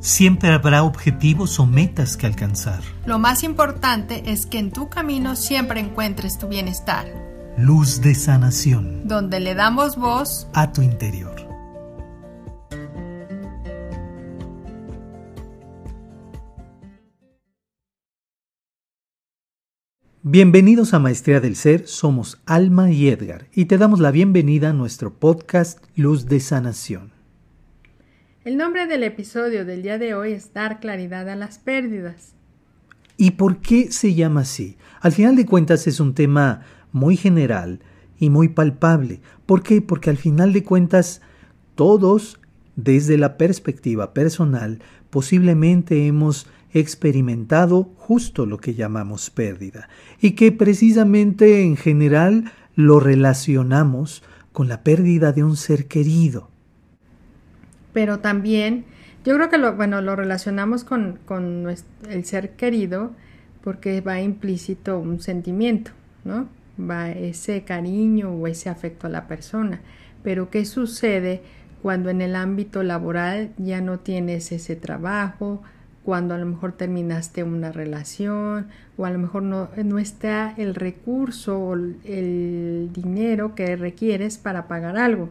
Siempre habrá objetivos o metas que alcanzar. Lo más importante es que en tu camino siempre encuentres tu bienestar. Luz de sanación. Donde le damos voz a tu interior. Bienvenidos a Maestría del Ser, somos Alma y Edgar y te damos la bienvenida a nuestro podcast Luz de Sanación. El nombre del episodio del día de hoy es Dar claridad a las pérdidas. ¿Y por qué se llama así? Al final de cuentas es un tema muy general y muy palpable. ¿Por qué? Porque al final de cuentas todos, desde la perspectiva personal, posiblemente hemos experimentado justo lo que llamamos pérdida y que precisamente en general lo relacionamos con la pérdida de un ser querido pero también yo creo que lo, bueno, lo relacionamos con, con el ser querido porque va implícito un sentimiento, ¿no? Va ese cariño o ese afecto a la persona. Pero ¿qué sucede cuando en el ámbito laboral ya no tienes ese trabajo, cuando a lo mejor terminaste una relación o a lo mejor no, no está el recurso o el dinero que requieres para pagar algo?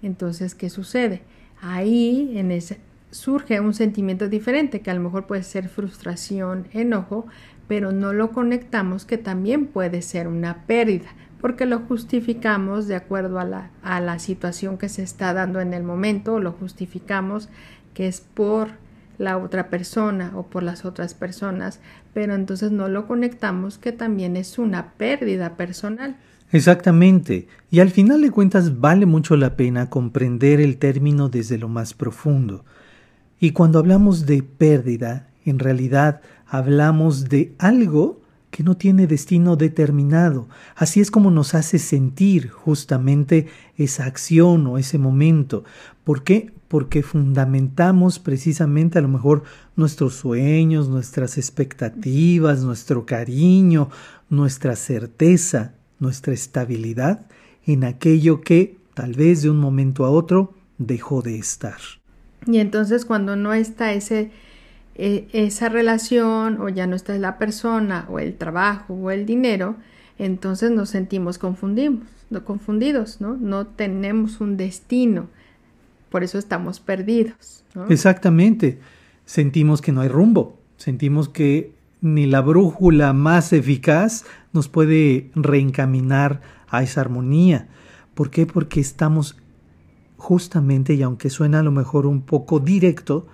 Entonces, ¿qué sucede? Ahí en ese, surge un sentimiento diferente que a lo mejor puede ser frustración, enojo, pero no lo conectamos que también puede ser una pérdida, porque lo justificamos de acuerdo a la, a la situación que se está dando en el momento, o lo justificamos que es por la otra persona o por las otras personas, pero entonces no lo conectamos que también es una pérdida personal. Exactamente. Y al final de cuentas vale mucho la pena comprender el término desde lo más profundo. Y cuando hablamos de pérdida, en realidad hablamos de algo que no tiene destino determinado. Así es como nos hace sentir justamente esa acción o ese momento. ¿Por qué? Porque fundamentamos precisamente a lo mejor nuestros sueños, nuestras expectativas, nuestro cariño, nuestra certeza nuestra estabilidad en aquello que tal vez de un momento a otro dejó de estar. Y entonces cuando no está ese, e, esa relación o ya no está la persona o el trabajo o el dinero, entonces nos sentimos confundidos, no confundidos, ¿no? No tenemos un destino, por eso estamos perdidos. Exactamente, sentimos que no hay rumbo, sentimos que ni la brújula más eficaz nos puede reencaminar a esa armonía. ¿Por qué? Porque estamos justamente, y aunque suena a lo mejor un poco directo,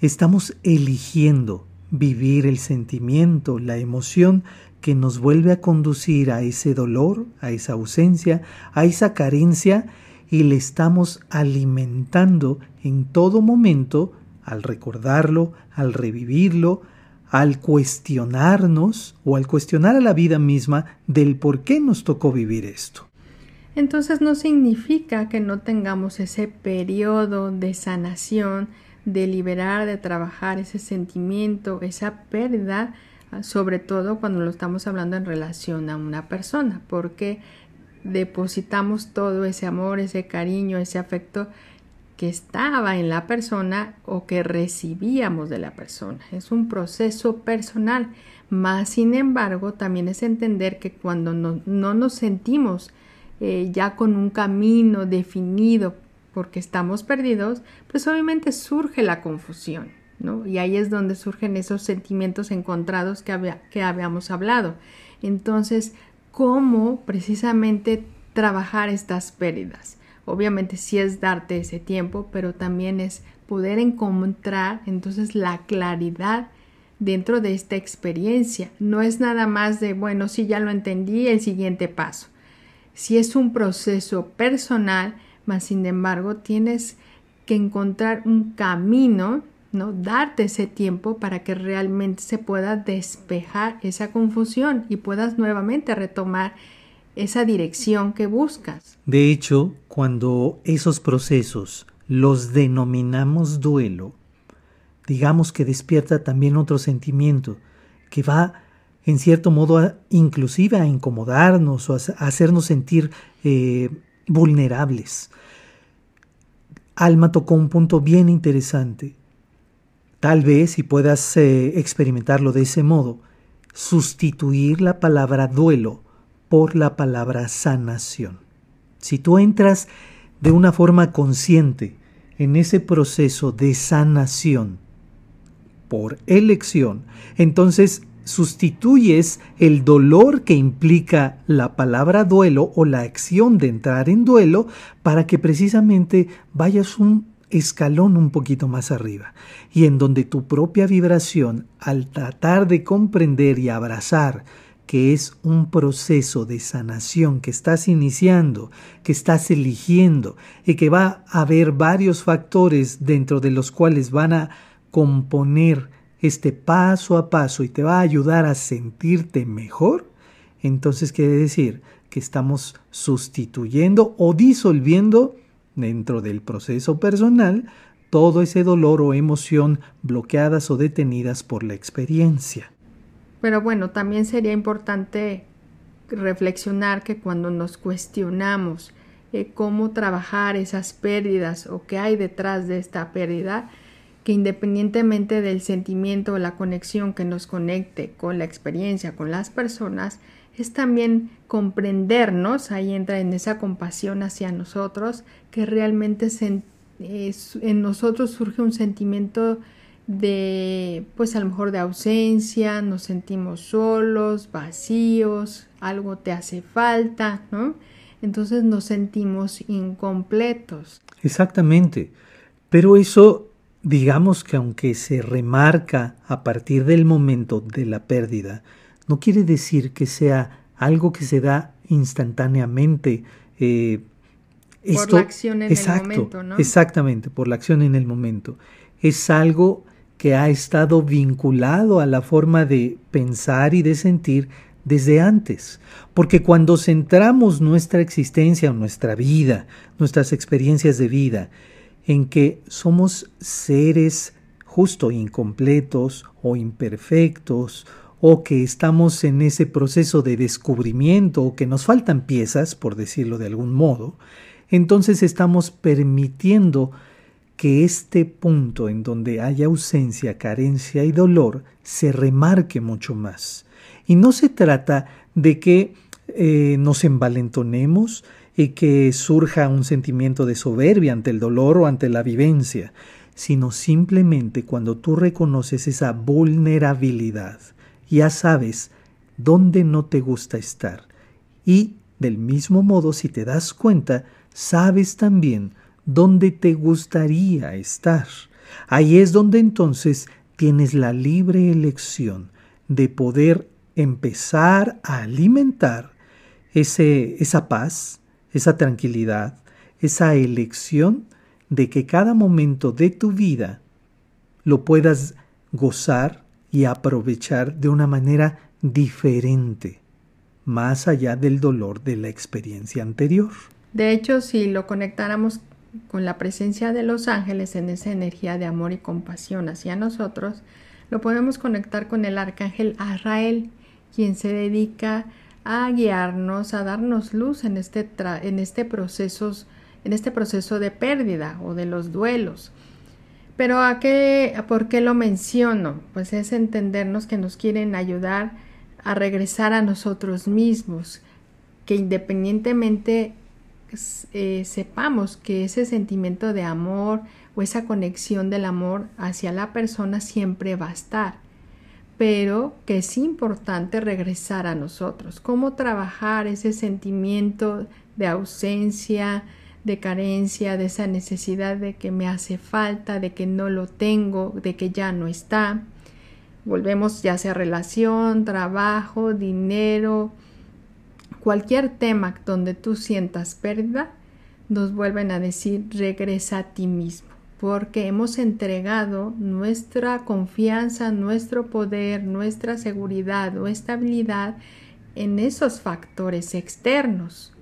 estamos eligiendo vivir el sentimiento, la emoción que nos vuelve a conducir a ese dolor, a esa ausencia, a esa carencia, y le estamos alimentando en todo momento al recordarlo, al revivirlo, al cuestionarnos o al cuestionar a la vida misma del por qué nos tocó vivir esto. Entonces no significa que no tengamos ese periodo de sanación, de liberar, de trabajar ese sentimiento, esa pérdida, sobre todo cuando lo estamos hablando en relación a una persona, porque depositamos todo ese amor, ese cariño, ese afecto que estaba en la persona o que recibíamos de la persona. Es un proceso personal, más sin embargo también es entender que cuando no, nos sentimos eh, ya con un camino definido porque estamos perdidos, pues obviamente surge la confusión, ¿no? Y ahí es donde surgen esos sentimientos encontrados que, que habíamos hablado. Entonces, ¿cómo precisamente trabajar estas pérdidas? Obviamente sí es darte ese tiempo, pero también es poder encontrar entonces la claridad dentro de esta experiencia. No es nada más de, bueno, sí ya lo entendí, el siguiente paso. Si es un proceso personal, más sin embargo tienes que encontrar un camino, ¿no? Darte ese tiempo para que realmente se pueda despejar esa confusión y puedas nuevamente retomar esa dirección que buscas. De hecho, cuando esos procesos los denominamos duelo, digamos que despierta también otro sentimiento que va en cierto modo a, inclusive a incomodarnos o a, hacernos sentir eh, vulnerables. Alma tocó un punto bien interesante. tal vez, y puedas eh, experimentarlo de ese modo, sustituir la palabra duelo por la palabra sanación. Si tú entras de una forma consciente en ese proceso de sanación por elección, entonces sustituyes el dolor que implica la palabra duelo o la acción de entrar en duelo para que precisamente vayas un escalón un poquito más arriba y en donde tu propia vibración al tratar de comprender y abrazar que es un proceso de sanación que estás iniciando, que estás eligiendo y que va a haber varios factores dentro de los cuales van a componer este paso a paso y te va a ayudar a sentirte mejor, entonces quiere decir que estamos sustituyendo o disolviendo dentro del proceso personal todo ese dolor o emoción bloqueadas o detenidas por la experiencia. Pero bueno, también sería importante reflexionar que cuando nos cuestionamos eh, cómo trabajar esas pérdidas o qué hay detrás de esta pérdida, que independientemente del sentimiento o la conexión que nos conecte con la experiencia, con las personas, es también comprendernos, ahí entra en esa compasión hacia nosotros, que realmente en nosotros surge un sentimiento de, pues a lo mejor de ausencia, nos sentimos solos, vacíos, algo te hace falta, ¿no? Entonces nos sentimos incompletos. Exactamente. Pero eso, digamos que aunque se remarca a partir del momento de la pérdida, no quiere decir que sea algo que se da instantáneamente. Eh, por la acción en el momento, ¿no? Exactamente, por la acción en el momento. Es algo que ha estado vinculado a la forma de pensar y de sentir desde antes. Porque cuando centramos nuestra existencia nuestra vida, nuestras experiencias de vida, en que somos seres justo incompletos o imperfectos, o que estamos en ese proceso de descubrimiento, o que nos faltan piezas, por decirlo de algún modo, entonces estamos permitiendo que este punto en donde hay ausencia, carencia y dolor se remarque mucho más. Y no se trata de que eh, nos envalentonemos y que surja un sentimiento de soberbia ante el dolor o ante la vivencia, sino simplemente cuando tú reconoces esa vulnerabilidad, ya sabes dónde no te gusta estar. Y del mismo modo, si te das cuenta, sabes también dónde te gustaría estar. Ahí es donde entonces tienes la libre elección de poder empezar a alimentar ese, esa paz, esa tranquilidad, esa elección de que cada momento de tu vida lo puedas gozar y aprovechar de una manera diferente, más allá del dolor de la experiencia anterior. De hecho, si lo conectáramos con la presencia de los ángeles en esa energía de amor y compasión hacia nosotros, lo podemos conectar con el arcángel Azrael, quien se dedica a guiarnos, a darnos luz en este, en este, proceso, en este proceso de pérdida o de los duelos. Pero ¿a qué, ¿por qué lo menciono? Pues es entendernos que nos quieren ayudar a regresar a nosotros mismos, que independientemente eh, sepamos que ese sentimiento de amor o esa conexión del amor hacia la persona siempre va a estar, pero que es importante regresar a nosotros. ¿Cómo trabajar ese sentimiento de ausencia, de carencia, de esa necesidad de que me hace falta, de que no lo tengo, de que ya no está? Volvemos ya sea relación, trabajo, dinero, cualquier tema donde tú sientas pérdida, nos vuelven a decir regresa a ti mismo, porque hemos entregado nuestra confianza, nuestro poder, nuestra seguridad o estabilidad en esos factores externos.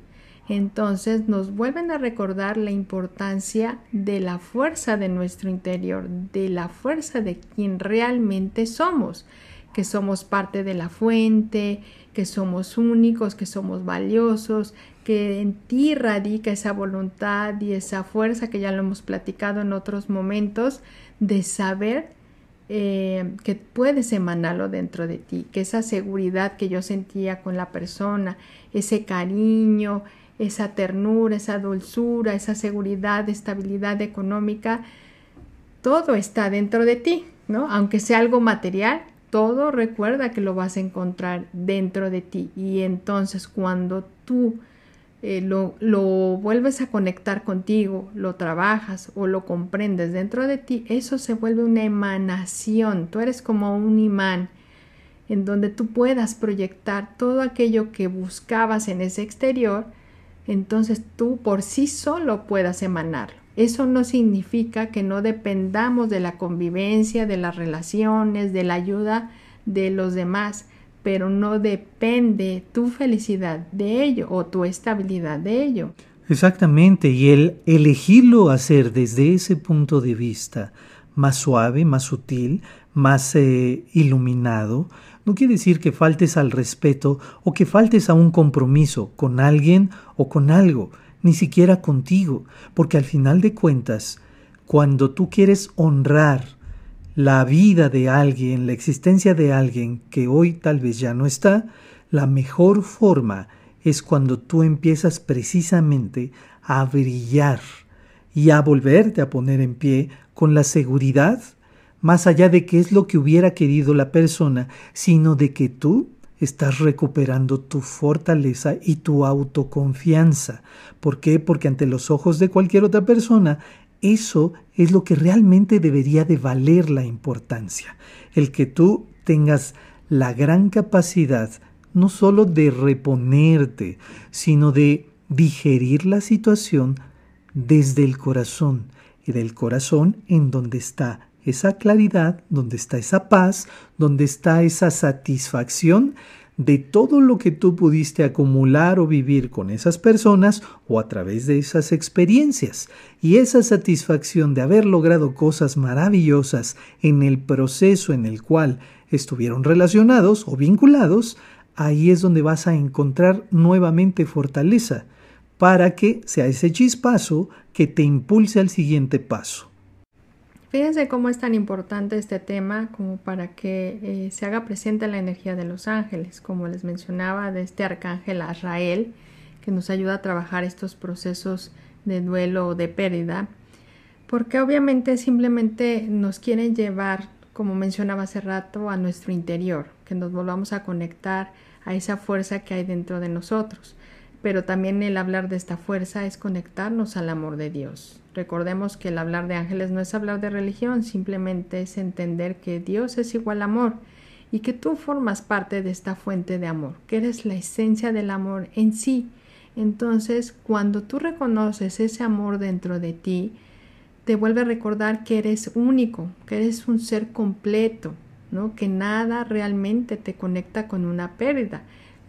Entonces nos vuelven a recordar la importancia de la fuerza de nuestro interior, de la fuerza de quien realmente somos, que somos parte de la fuente, que somos únicos, que somos valiosos, que en ti radica esa voluntad y esa fuerza que ya lo hemos platicado en otros momentos de saber eh, que puedes emanarlo dentro de ti, que esa seguridad que yo sentía con la persona, ese cariño, esa ternura, esa dulzura, esa seguridad, estabilidad económica, todo está dentro de ti, ¿no? Aunque sea algo material, todo recuerda que lo vas a encontrar dentro de ti. Y entonces cuando tú eh, lo, lo, vuelves a conectar contigo, lo trabajas o lo comprendes dentro de ti, eso se vuelve una emanación. Tú eres como un imán en donde tú puedas proyectar todo aquello que buscabas en ese exterior, entonces tú por sí solo puedas emanarlo. Eso no significa que no dependamos de la convivencia, de las relaciones, de la ayuda de los demás, pero no depende tu felicidad de ello o tu estabilidad de ello. Exactamente, y el elegirlo hacer desde ese punto de vista más suave, más sutil, más eh, iluminado, no quiere decir que faltes al respeto o que faltes a un compromiso con alguien o con algo, ni siquiera contigo, porque al final de cuentas, cuando tú quieres honrar la vida de alguien, la existencia de alguien que hoy tal vez ya no está, la mejor forma es cuando tú empiezas precisamente a brillar y a volverte a poner en pie con la seguridad, más allá de qué es lo que hubiera querido la persona, sino de que tú estás recuperando tu fortaleza y tu autoconfianza. ¿Por qué? Porque ante los ojos de cualquier otra persona eso es lo que realmente debería de valer la importancia, el que tú tengas la gran capacidad no solo de reponerte, sino de digerir la situación desde el corazón, y del corazón en donde está esa claridad, donde está esa paz, donde está esa satisfacción de todo lo que tú pudiste acumular o vivir con esas personas o a través de esas experiencias. Y esa satisfacción de haber logrado cosas maravillosas en el proceso en el cual estuvieron relacionados o vinculados, ahí es donde vas a encontrar nuevamente fortaleza para que sea ese chispazo que te impulse al siguiente paso. Fíjense cómo es tan importante este tema como para que eh, se haga presente la energía de los ángeles, como les mencionaba, de este arcángel Azrael, que nos ayuda a trabajar estos procesos de duelo o de pérdida, porque obviamente simplemente nos quieren llevar, como mencionaba hace rato, a nuestro interior, que nos volvamos a conectar a esa fuerza que hay dentro de nosotros. Pero también el hablar de esta fuerza es conectarnos al amor de Dios, Recordemos que el hablar de ángeles no es hablar de religión, simplemente es entender que Dios es igual amor y que tú formas parte de esta fuente de amor, que eres la esencia del amor en sí. Entonces, cuando tú reconoces ese amor dentro de ti, te vuelve a recordar que eres único, que eres un ser completo, ¿no? Que nada realmente te conecta con una pérdida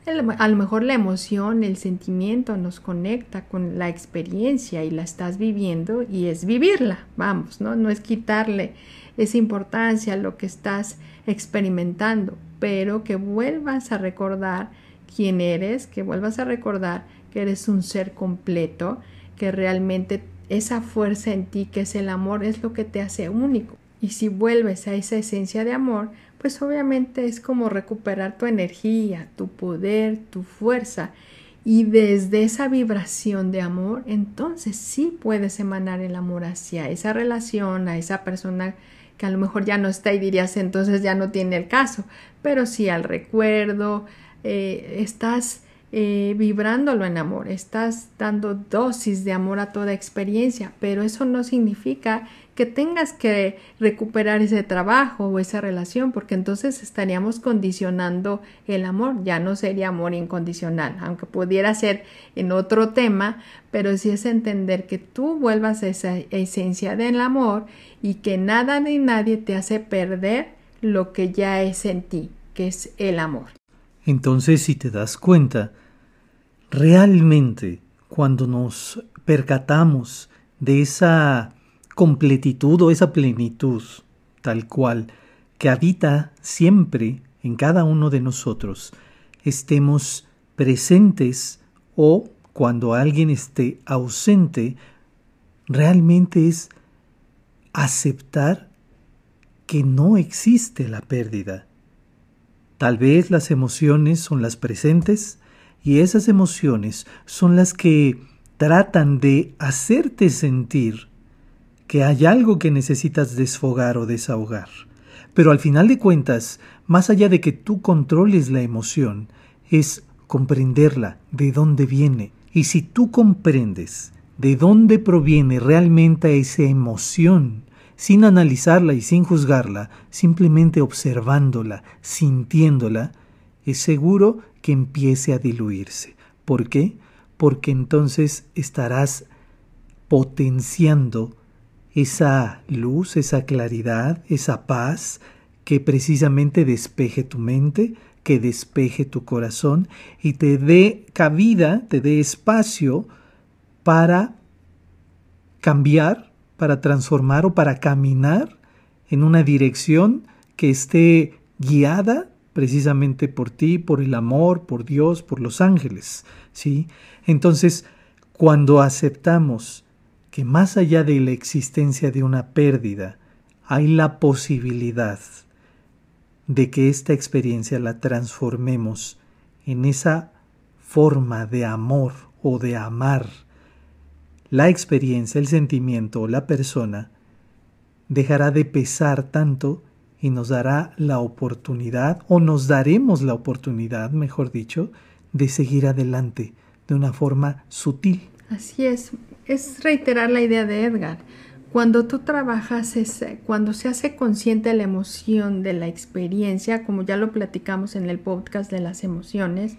a lo mejor la emoción, el sentimiento nos conecta con la experiencia y la estás viviendo y es vivirla, vamos, ¿no? No es quitarle esa importancia a lo que estás experimentando, pero que vuelvas a recordar quién eres, que vuelvas a recordar que eres un ser completo, que realmente esa fuerza en ti, que es el amor, es lo que te hace único. Y si vuelves a esa esencia de amor, pues obviamente es como recuperar tu energía, tu poder, tu fuerza. Y desde esa vibración de amor, entonces sí puedes emanar el amor hacia esa relación, a esa persona que a lo mejor ya no está y dirías entonces ya no tiene el caso, pero sí al recuerdo, eh, estás eh, vibrándolo en amor, estás dando dosis de amor a toda experiencia, pero eso no significa que tengas que recuperar ese trabajo o esa relación, porque entonces estaríamos condicionando el amor, ya no sería amor incondicional, aunque pudiera ser en otro tema, pero sí es entender que tú vuelvas a esa esencia del amor y que nada ni nadie te hace perder lo que ya es en ti, que es el amor. Entonces, si te das cuenta, realmente cuando nos percatamos de esa completitud o esa plenitud tal cual que habita siempre en cada uno de nosotros, estemos presentes o cuando alguien esté ausente, realmente es aceptar que no existe la pérdida. Tal vez las emociones son las presentes y esas emociones son las que tratan de hacerte sentir que hay algo que necesitas desfogar o desahogar. Pero al final de cuentas, más allá de que tú controles la emoción, es comprenderla, de dónde viene. Y si tú comprendes de dónde proviene realmente esa emoción, sin analizarla y sin juzgarla, simplemente observándola, sintiéndola, es seguro que empiece a diluirse. ¿Por qué? Porque entonces estarás potenciando esa luz, esa claridad, esa paz que precisamente despeje tu mente, que despeje tu corazón y te dé cabida, te dé espacio para cambiar, para transformar o para caminar en una dirección que esté guiada precisamente por ti, por el amor, por Dios, por los ángeles, ¿sí? Entonces, cuando aceptamos que más allá de la existencia de una pérdida, hay la posibilidad de que esta experiencia la transformemos en esa forma de amor o de amar. La experiencia, el sentimiento o la persona dejará de pesar tanto y nos dará la oportunidad, o nos daremos la oportunidad, mejor dicho, de seguir adelante de una forma sutil. Así es, es reiterar la idea de Edgar. Cuando tú trabajas, cuando se hace consciente la emoción de la experiencia, como ya lo platicamos en el podcast de las emociones,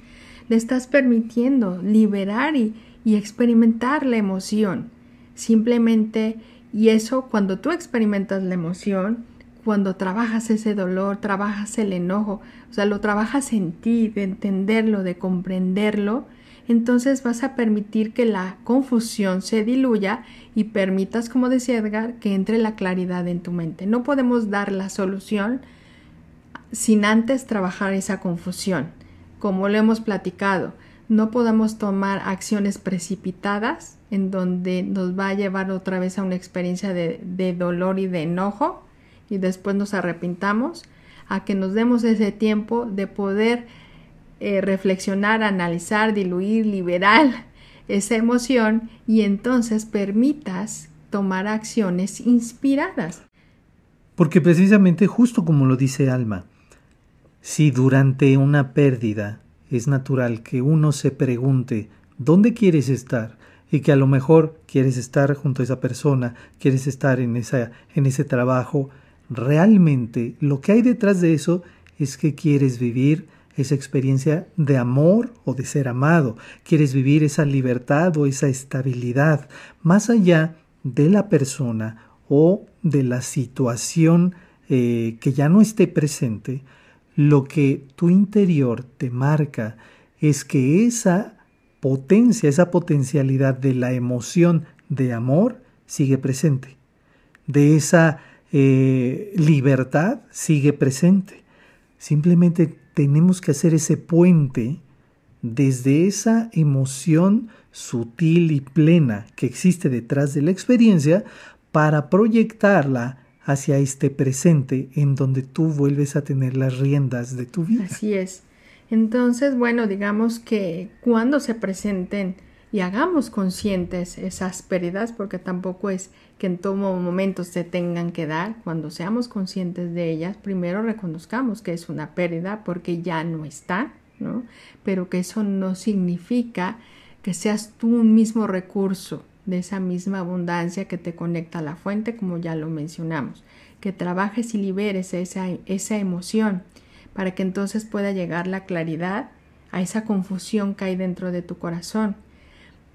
le estás permitiendo liberar y, y experimentar la emoción. Simplemente, y eso cuando tú experimentas la emoción, cuando trabajas ese dolor, trabajas el enojo, o sea, lo trabajas en ti, de entenderlo, de comprenderlo, entonces vas a permitir que la confusión se diluya y permitas, como decía Edgar, que entre la claridad en tu mente. No podemos dar la solución sin antes trabajar esa confusión. Como lo hemos platicado, no podemos tomar acciones precipitadas en donde nos va a llevar otra vez a una experiencia de, de dolor y de enojo y después nos arrepintamos, a que nos demos ese tiempo de poder eh, reflexionar, analizar, diluir, liberar esa emoción y entonces permitas tomar acciones inspiradas. Porque precisamente justo como lo dice Alma, si durante una pérdida es natural que uno se pregunte ¿dónde quieres estar? y que a lo mejor quieres estar junto a esa persona, quieres estar en, esa, en ese trabajo, realmente lo que hay detrás de eso es que quieres vivir esa experiencia de amor o de ser amado, quieres vivir esa libertad o esa estabilidad, más allá de la persona o de la situación eh, que ya no esté presente, lo que tu interior te marca es que esa potencia, esa potencialidad de la emoción de amor sigue presente, de esa eh, libertad sigue presente. Simplemente tenemos que hacer ese puente desde esa emoción sutil y plena que existe detrás de la experiencia para proyectarla hacia este presente en donde tú vuelves a tener las riendas de tu vida. Así es. Entonces, bueno, digamos que cuando se presenten y hagamos conscientes esas pérdidas, porque tampoco es que en todo momento se tengan que dar, cuando seamos conscientes de ellas, primero reconozcamos que es una pérdida porque ya no está, ¿no? Pero que eso no significa que seas tú un mismo recurso de esa misma abundancia que te conecta a la fuente, como ya lo mencionamos, que trabajes y liberes esa, esa emoción para que entonces pueda llegar la claridad a esa confusión que hay dentro de tu corazón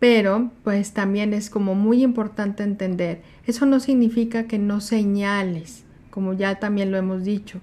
pero pues también es como muy importante entender, eso no significa que no señales, como ya también lo hemos dicho,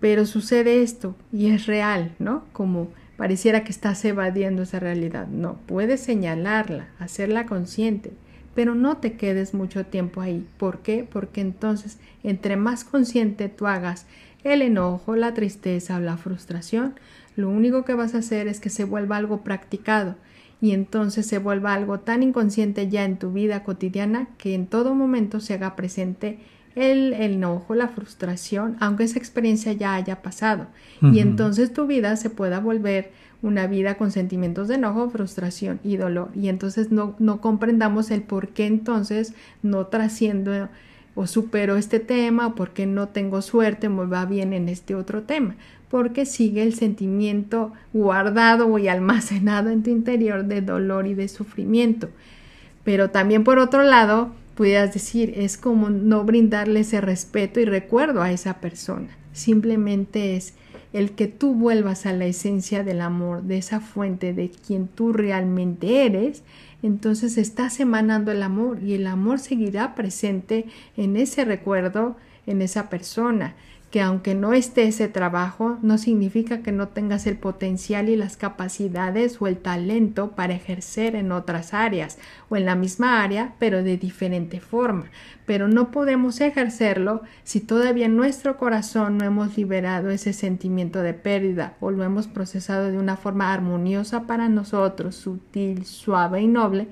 pero sucede esto y es real, ¿no? Como pareciera que estás evadiendo esa realidad. No, puedes señalarla, hacerla consciente, pero no te quedes mucho tiempo ahí. ¿Por qué? Porque entonces, entre más consciente tú hagas el enojo, la tristeza o la frustración, lo único que vas a hacer es que se vuelva algo practicado y entonces se vuelva algo tan inconsciente ya en tu vida cotidiana que en todo momento se haga presente el, enojo, la frustración, aunque esa experiencia ya haya pasado. Y entonces tu vida se pueda volver una vida con sentimientos de enojo, frustración y dolor. Y entonces no, no comprendamos el por qué entonces no trasciendo o supero este tema, o por qué no tengo suerte, me va bien en este otro tema, porque sigue el sentimiento guardado y almacenado en tu interior de dolor y de sufrimiento. Pero también por otro lado, pudieras decir, es como no brindarle ese respeto y recuerdo a esa persona. Simplemente es el que tú vuelvas a la esencia del amor, de esa fuente de quien tú realmente eres, entonces estás emanando el amor y el amor seguirá presente en ese recuerdo, en esa persona que aunque no esté ese trabajo, no significa que no tengas el potencial y las capacidades o el talento para ejercer en otras áreas o en la misma área, pero de diferente forma. Pero no podemos ejercerlo si todavía en nuestro corazón no hemos liberado ese sentimiento de pérdida o lo hemos procesado de una forma armoniosa para nosotros, sutil, suave y noble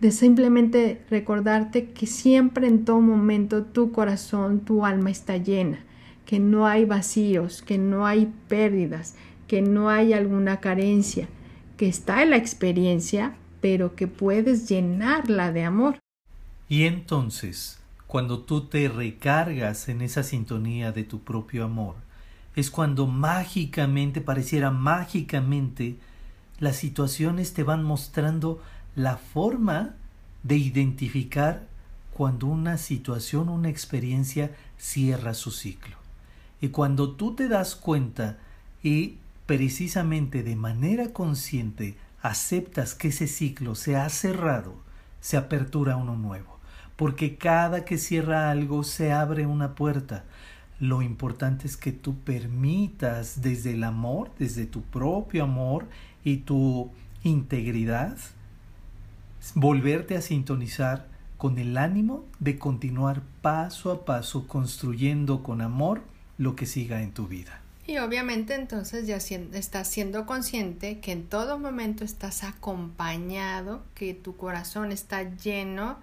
de simplemente recordarte que siempre en todo momento tu corazón, tu alma está llena que no hay vacíos, que no hay pérdidas, que no hay alguna carencia, que está en la experiencia, pero que puedes llenarla de amor. Y entonces, cuando tú te recargas en esa sintonía de tu propio amor, es cuando mágicamente, pareciera mágicamente, las situaciones te van mostrando la forma de identificar cuando una situación, una experiencia cierra su ciclo. Cuando tú te das cuenta y precisamente de manera consciente aceptas que ese ciclo se ha cerrado, se apertura uno nuevo. Porque cada que cierra algo se abre una puerta. Lo importante es que tú permitas desde el amor, desde tu propio amor y tu integridad, volverte a sintonizar con el ánimo de continuar paso a paso construyendo con amor lo que siga en tu vida. Y obviamente entonces ya estás siendo consciente que en todo momento estás acompañado, que tu corazón está lleno,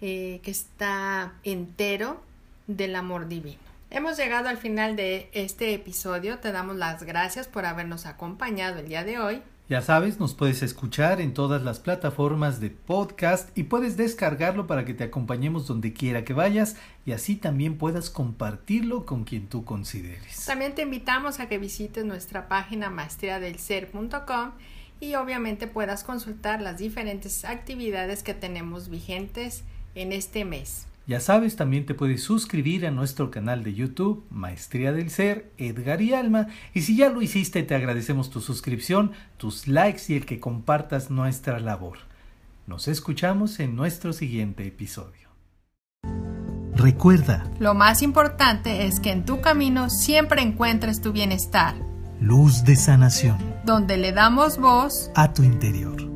eh, que está entero del amor divino. Hemos llegado al final de este episodio. Te damos las gracias por habernos acompañado el día de hoy. Ya sabes, nos puedes escuchar en todas las plataformas de podcast y puedes descargarlo para que te acompañemos donde quiera que vayas y así también puedas compartirlo con quien tú consideres. También te invitamos a que visites nuestra página maestriadelser.com y obviamente puedas consultar las diferentes actividades que tenemos vigentes en este mes. Ya sabes, también te puedes suscribir a nuestro canal de YouTube, Maestría del Ser, Edgar y Alma. Y si ya lo hiciste, te agradecemos tu suscripción, tus likes y el que compartas nuestra labor. Nos escuchamos en nuestro siguiente episodio. Recuerda, lo más importante es que en tu camino siempre encuentres tu bienestar. Luz de sanación. Donde le damos voz a tu interior.